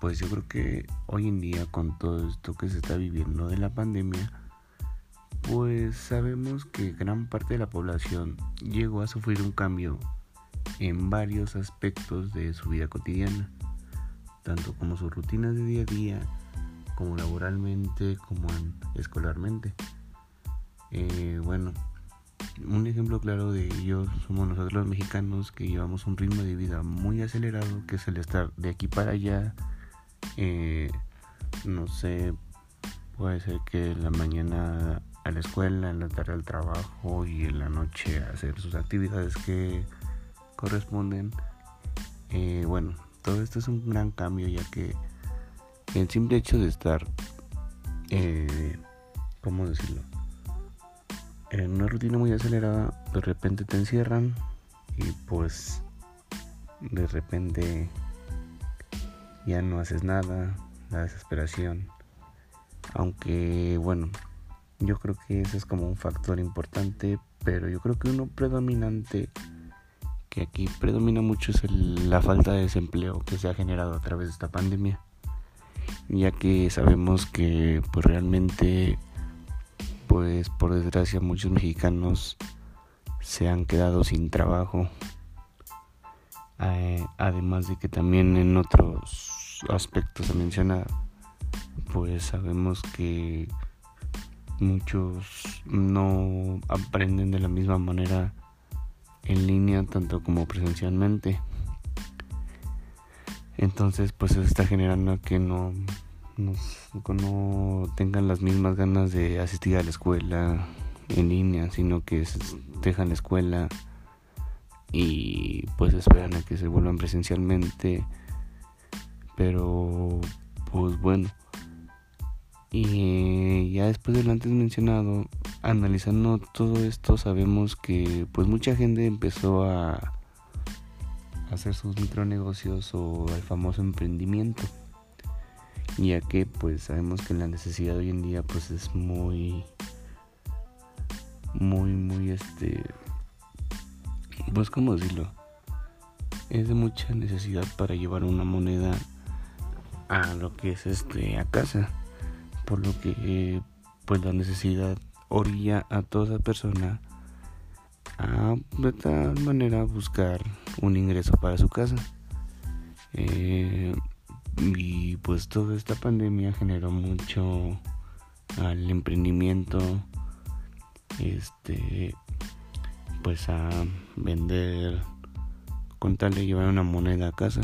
pues yo creo que hoy en día con todo esto que se está viviendo de la pandemia, pues sabemos que gran parte de la población llegó a sufrir un cambio en varios aspectos de su vida cotidiana, tanto como sus rutinas de día a día, como laboralmente, como escolarmente. Eh, bueno, un ejemplo claro de ello somos nosotros los mexicanos que llevamos un ritmo de vida muy acelerado, que es el estar de aquí para allá. Eh, no sé, puede ser que en la mañana a la escuela, en la tarde al trabajo y en la noche hacer sus actividades que corresponden. Eh, bueno, todo esto es un gran cambio ya que el simple hecho de estar, eh, ¿cómo decirlo? En una rutina muy acelerada, de repente te encierran y pues de repente ya no haces nada, la desesperación. Aunque bueno, yo creo que ese es como un factor importante, pero yo creo que uno predominante que aquí predomina mucho es la falta de desempleo que se ha generado a través de esta pandemia, ya que sabemos que pues realmente pues por desgracia muchos mexicanos se han quedado sin trabajo. Eh, además de que también en otros aspectos se menciona, pues sabemos que muchos no aprenden de la misma manera en línea tanto como presencialmente. Entonces pues eso está generando que no, no, tengan las mismas ganas de asistir a la escuela en línea, sino que dejan la escuela y pues esperan a que se vuelvan presencialmente. Pero pues bueno. Y ya después de lo antes mencionado, analizando todo esto sabemos que pues mucha gente empezó a hacer sus micronegocios o el famoso emprendimiento ya que pues sabemos que la necesidad hoy en día pues es muy muy muy este pues cómo decirlo es de mucha necesidad para llevar una moneda a lo que es este a casa por lo que pues la necesidad orilla a toda persona a de tal manera buscar un ingreso para su casa. Eh, y pues toda esta pandemia generó mucho al emprendimiento, este, pues a vender, con tal de llevar una moneda a casa.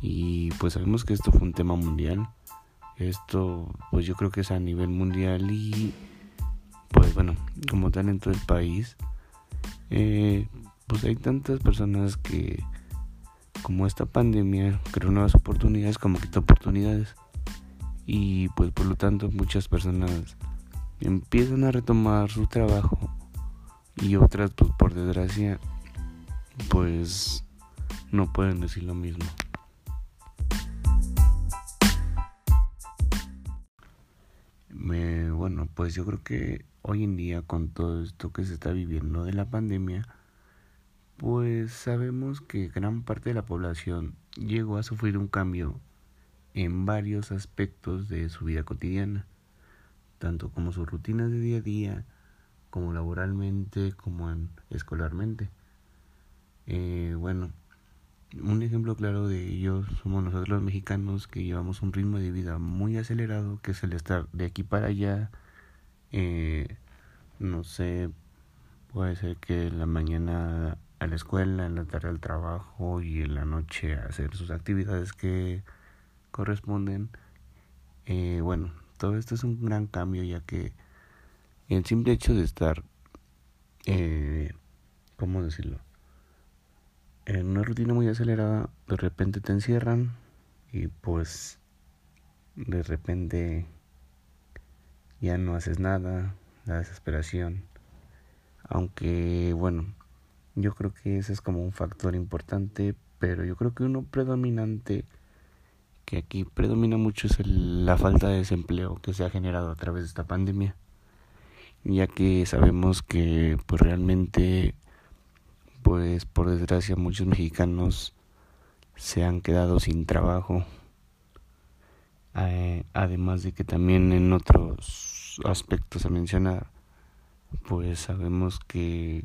Y pues sabemos que esto fue un tema mundial. Esto, pues yo creo que es a nivel mundial y pues bueno, como tal en todo el país, eh, pues hay tantas personas que, como esta pandemia, creó nuevas oportunidades, como quitó oportunidades. Y pues por lo tanto muchas personas empiezan a retomar su trabajo y otras pues por desgracia pues no pueden decir lo mismo. bueno, pues yo creo que hoy en día con todo esto que se está viviendo de la pandemia, pues sabemos que gran parte de la población llegó a sufrir un cambio en varios aspectos de su vida cotidiana, tanto como sus rutinas de día a día, como laboralmente, como escolarmente. Eh, bueno, un ejemplo claro de ello somos nosotros los mexicanos que llevamos un ritmo de vida muy acelerado, que es el estar de aquí para allá. Eh, no sé, puede ser que en la mañana a la escuela, en la tarde al trabajo y en la noche hacer sus actividades que corresponden. Eh, bueno, todo esto es un gran cambio ya que el simple hecho de estar, eh, ¿cómo decirlo? en una rutina muy acelerada, de repente te encierran y pues de repente ya no haces nada, la desesperación. Aunque bueno, yo creo que ese es como un factor importante, pero yo creo que uno predominante que aquí predomina mucho es la falta de desempleo que se ha generado a través de esta pandemia, ya que sabemos que pues realmente pues por desgracia muchos mexicanos se han quedado sin trabajo. Además de que también en otros aspectos a mencionar, pues sabemos que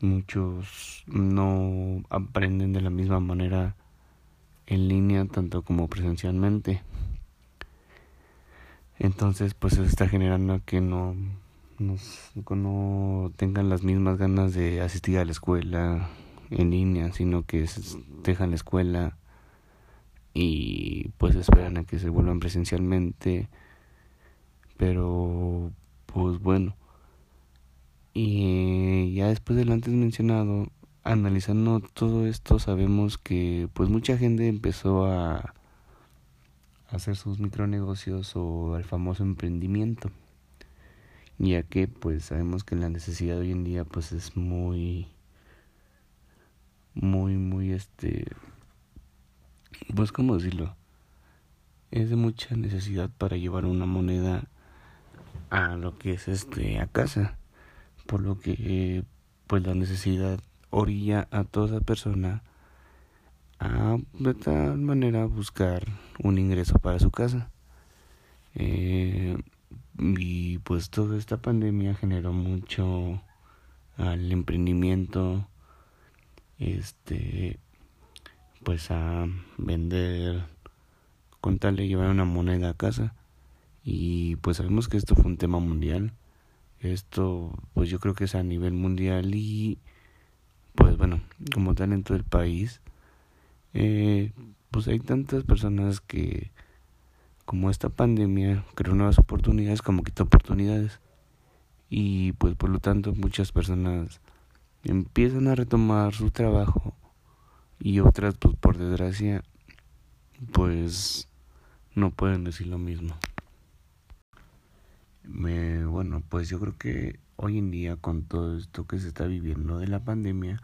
muchos no aprenden de la misma manera en línea tanto como presencialmente. Entonces, pues eso está generando que no, no tengan las mismas ganas de asistir a la escuela en línea, sino que dejan la escuela y pues esperan a que se vuelvan presencialmente. Pero, pues bueno. Y ya después del antes mencionado, analizando todo esto, sabemos que pues mucha gente empezó a hacer sus micronegocios o el famoso emprendimiento ya que pues sabemos que la necesidad hoy en día pues es muy muy muy este pues cómo decirlo es de mucha necesidad para llevar una moneda a lo que es este a casa por lo que pues la necesidad orilla a toda persona a de tal manera buscar un ingreso para su casa. Eh, y pues toda esta pandemia generó mucho al emprendimiento, este, pues a vender, contarle llevar una moneda a casa. Y pues sabemos que esto fue un tema mundial. Esto, pues yo creo que es a nivel mundial y, pues bueno, como tal en todo el país eh, pues hay tantas personas que como esta pandemia creó nuevas oportunidades como quita oportunidades y pues por lo tanto muchas personas empiezan a retomar su trabajo y otras pues por desgracia pues no pueden decir lo mismo. Me, bueno, pues yo creo que hoy en día con todo esto que se está viviendo de la pandemia,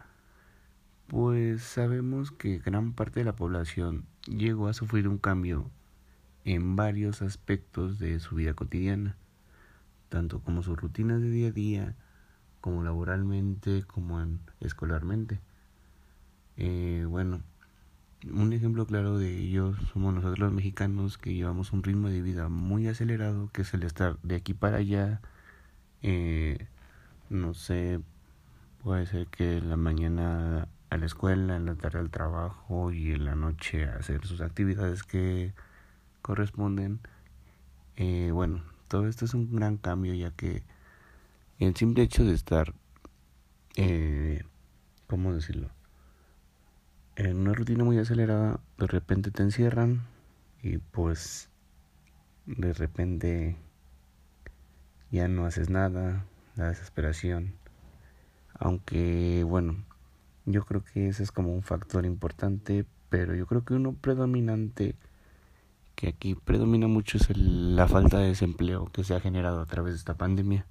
pues sabemos que gran parte de la población llegó a sufrir un cambio en varios aspectos de su vida cotidiana, tanto como sus rutinas de día a día, como laboralmente, como escolarmente. Eh, bueno, un ejemplo claro de ello somos nosotros los mexicanos que llevamos un ritmo de vida muy acelerado, que es el estar de aquí para allá, eh, no sé, puede ser que la mañana a la escuela, en la tarde al trabajo y en la noche a hacer sus actividades que corresponden. Eh, bueno, todo esto es un gran cambio ya que el simple hecho de estar, eh, ¿cómo decirlo? En una rutina muy acelerada, de repente te encierran y pues de repente ya no haces nada, la desesperación. Aunque bueno, yo creo que ese es como un factor importante, pero yo creo que uno predominante que aquí predomina mucho es la falta de desempleo que se ha generado a través de esta pandemia,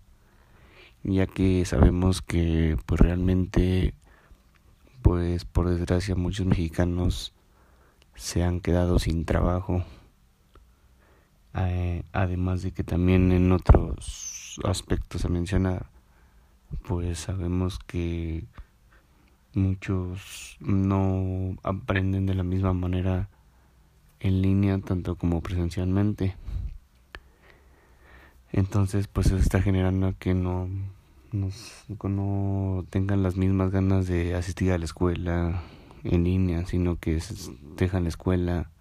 ya que sabemos que pues realmente pues por desgracia muchos mexicanos se han quedado sin trabajo. Eh, además de que también en otros aspectos a mencionar, pues sabemos que muchos no aprenden de la misma manera en línea tanto como presencialmente. Entonces, pues eso está generando que no, no tengan las mismas ganas de asistir a la escuela en línea, sino que dejan la escuela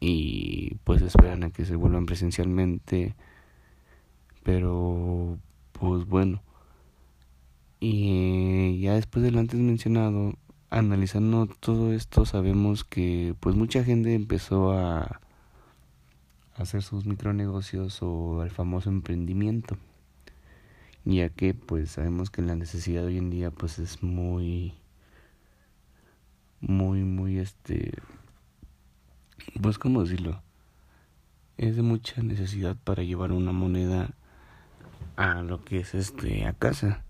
y pues esperan a que se vuelvan presencialmente. Pero, pues bueno y ya después del antes mencionado, analizando todo esto, sabemos que pues mucha gente empezó a hacer sus micronegocios o el famoso emprendimiento ya que pues sabemos que la necesidad hoy en día pues es muy muy muy este pues cómo decirlo es de mucha necesidad para llevar una moneda a lo que es este a casa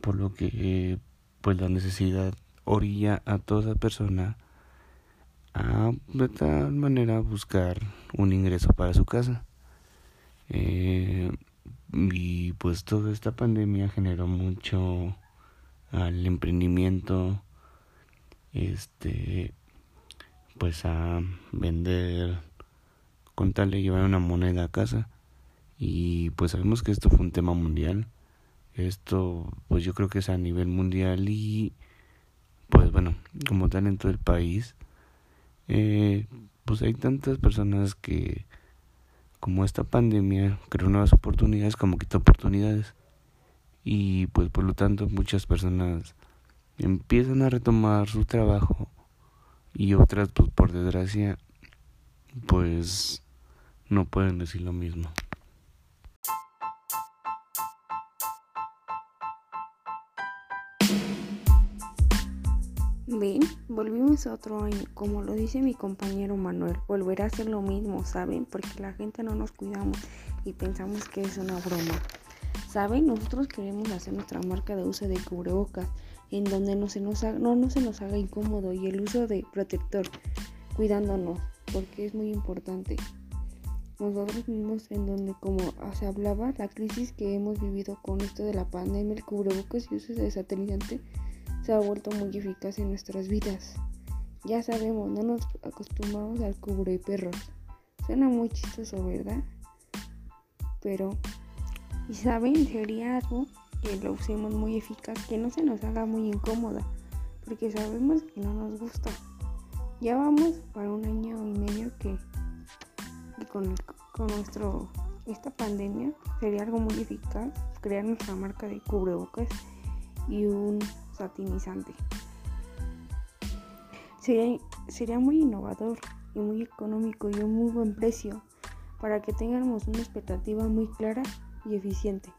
por lo que pues la necesidad orilla a toda persona a de tal manera buscar un ingreso para su casa eh, y pues toda esta pandemia generó mucho al emprendimiento este pues a vender con tal de llevar una moneda a casa. Y pues sabemos que esto fue un tema mundial. Esto pues yo creo que es a nivel mundial y pues bueno, como tal en todo el país. Eh, pues hay tantas personas que como esta pandemia creó nuevas oportunidades como quitó oportunidades y pues por lo tanto muchas personas empiezan a retomar su trabajo y otras pues por desgracia pues no pueden decir lo mismo. Volvimos otro año, como lo dice mi compañero Manuel, volverá a ser lo mismo, ¿saben? Porque la gente no nos cuidamos y pensamos que es una broma. ¿Saben? Nosotros queremos hacer nuestra marca de uso de cubrebocas, en donde no se nos haga, no, no se nos haga incómodo y el uso de protector, cuidándonos, porque es muy importante. Nosotros vivimos en donde, como se hablaba, la crisis que hemos vivido con esto de la pandemia, el cubrebocas y uso de desatenizante se ha vuelto muy eficaz en nuestras vidas. Ya sabemos, no nos acostumbramos al cubre perros. Suena muy chistoso, ¿verdad? Pero, y saben, sería algo que lo usemos muy eficaz, que no se nos haga muy incómoda, porque sabemos que no nos gusta. Ya vamos para un año y medio que, con, con nuestro esta pandemia sería algo muy eficaz crear nuestra marca de cubrebocas y un satinizante. Sería, sería muy innovador y muy económico y un muy buen precio para que tengamos una expectativa muy clara y eficiente.